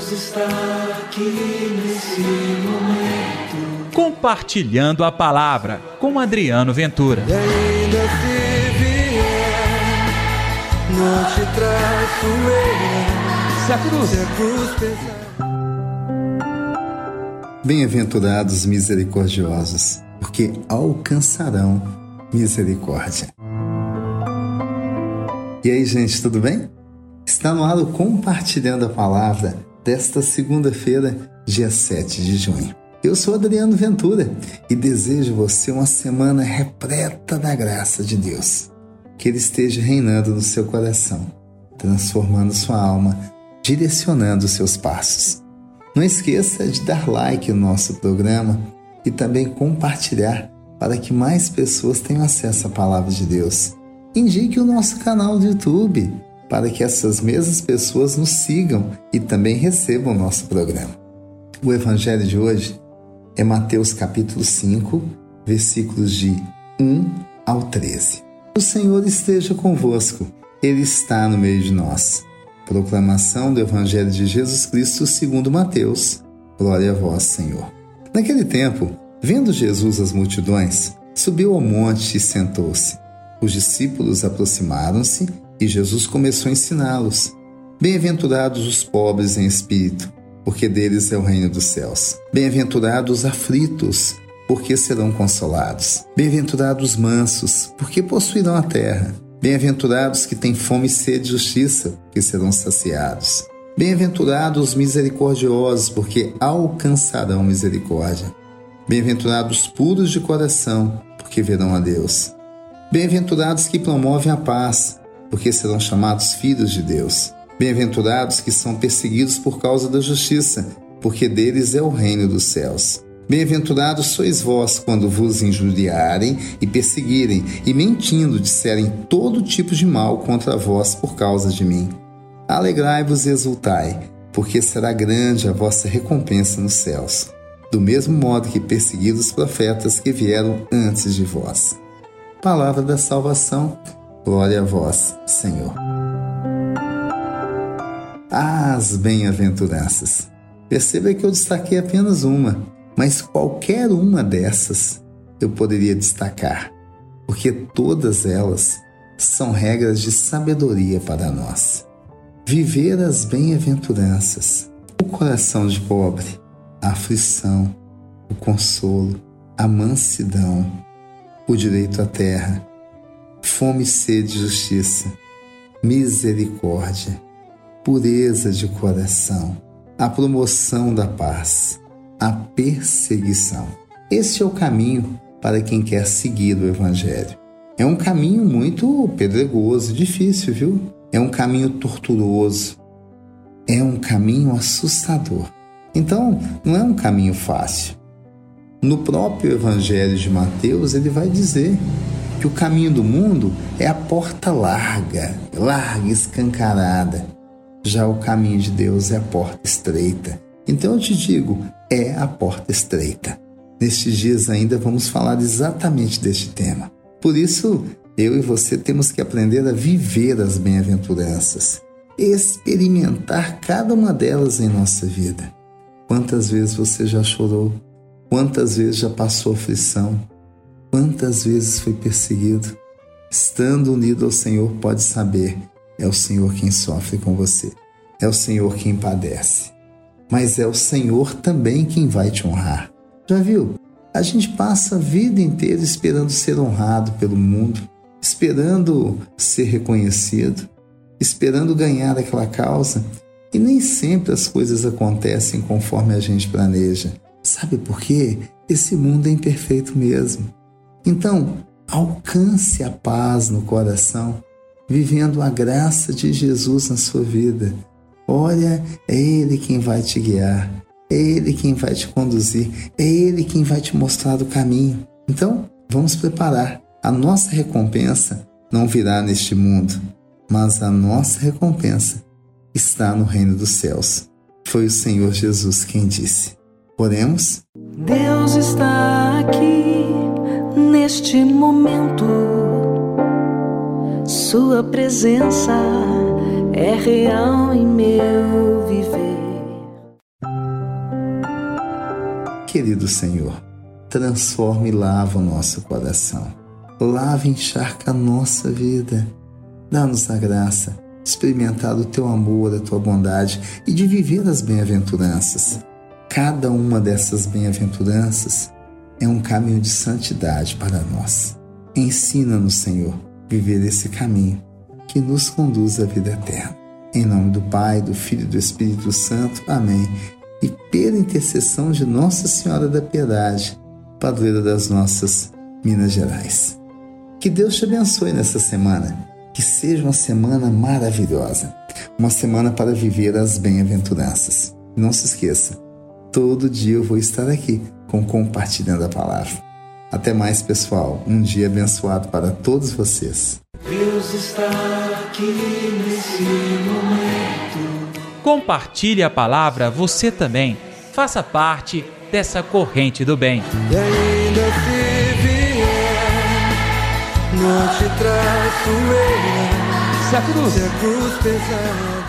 Deus está aqui nesse momento. Compartilhando a palavra com Adriano Ventura. E ainda se vier, não te traço eu. Se a cruz, Se a cruz pesar. Bem-aventurados misericordiosos, porque alcançarão misericórdia. E aí, gente, tudo bem? Está no ar o Compartilhando a Palavra desta segunda-feira, dia 7 de junho. Eu sou Adriano Ventura e desejo você uma semana repleta da graça de Deus. Que Ele esteja reinando no seu coração, transformando sua alma, direcionando seus passos. Não esqueça de dar like no nosso programa e também compartilhar para que mais pessoas tenham acesso à palavra de Deus. Indique o nosso canal do YouTube para que essas mesmas pessoas nos sigam e também recebam o nosso programa. O evangelho de hoje é Mateus capítulo 5, versículos de 1 ao 13. O Senhor esteja convosco, Ele está no meio de nós. Proclamação do Evangelho de Jesus Cristo segundo Mateus. Glória a vós, Senhor. Naquele tempo, vendo Jesus as multidões, subiu ao monte e sentou-se. Os discípulos aproximaram-se e Jesus começou a ensiná-los. Bem-aventurados os pobres em espírito, porque deles é o reino dos céus. Bem-aventurados os aflitos, porque serão consolados. Bem-aventurados os mansos, porque possuirão a terra. Bem-aventurados que têm fome e sede de justiça, porque serão saciados. Bem-aventurados os misericordiosos, porque alcançarão misericórdia. Bem-aventurados puros de coração, porque verão a Deus. Bem-aventurados que promovem a paz, porque serão chamados filhos de Deus. Bem-aventurados que são perseguidos por causa da justiça, porque deles é o reino dos céus. Bem-aventurados sois vós quando vos injuriarem e perseguirem, e mentindo disserem todo tipo de mal contra vós por causa de mim. Alegrai-vos e exultai, porque será grande a vossa recompensa nos céus, do mesmo modo que perseguiram os profetas que vieram antes de vós. Palavra da salvação, glória a vós, Senhor. As bem-aventuranças. Perceba que eu destaquei apenas uma, mas qualquer uma dessas eu poderia destacar, porque todas elas são regras de sabedoria para nós. Viver as bem-aventuranças, o coração de pobre, a aflição, o consolo, a mansidão, o direito à terra, fome e sede de justiça, misericórdia, pureza de coração, a promoção da paz, a perseguição. Esse é o caminho para quem quer seguir o Evangelho. É um caminho muito pedregoso, difícil, viu? É um caminho torturoso. É um caminho assustador. Então, não é um caminho fácil. No próprio Evangelho de Mateus, ele vai dizer que o caminho do mundo é a porta larga, larga, escancarada. Já o caminho de Deus é a porta estreita. Então eu te digo, é a porta estreita. Nestes dias ainda vamos falar exatamente deste tema. Por isso, eu e você temos que aprender a viver as bem-aventuranças, experimentar cada uma delas em nossa vida. Quantas vezes você já chorou? Quantas vezes já passou aflição? Quantas vezes foi perseguido? Estando unido ao Senhor, pode saber, é o Senhor quem sofre com você, é o Senhor quem padece, mas é o Senhor também quem vai te honrar. Já viu? A gente passa a vida inteira esperando ser honrado pelo mundo, esperando ser reconhecido, esperando ganhar aquela causa, e nem sempre as coisas acontecem conforme a gente planeja. Sabe por quê? Esse mundo é imperfeito mesmo. Então, alcance a paz no coração, vivendo a graça de Jesus na sua vida. Olha, é Ele quem vai te guiar, é Ele quem vai te conduzir, é Ele quem vai te mostrar o caminho. Então, vamos preparar. A nossa recompensa não virá neste mundo, mas a nossa recompensa está no reino dos céus. Foi o Senhor Jesus quem disse. Oremos. Deus está aqui neste momento. Sua presença é real em meu viver. querido Senhor, transforma e lava o nosso coração. Lava e encharca a nossa vida. Dá-nos a graça de experimentar o teu amor, a tua bondade e de viver as bem-aventuranças. Cada uma dessas bem-aventuranças é um caminho de santidade para nós. Ensina-nos, Senhor, viver esse caminho que nos conduz à vida eterna. Em nome do Pai, do Filho e do Espírito Santo. Amém. E pela intercessão de Nossa Senhora da Piedade, padroeira das nossas Minas Gerais. Que Deus te abençoe nessa semana. Que seja uma semana maravilhosa. Uma semana para viver as bem-aventuranças. Não se esqueça, todo dia eu vou estar aqui com Compartilhando a Palavra. Até mais, pessoal. Um dia abençoado para todos vocês. Deus está aqui nesse momento. Compartilhe a palavra você também. Faça parte dessa corrente do bem. E ainda se vier, não te traço eu. Se a cruz Se a cruz pesar.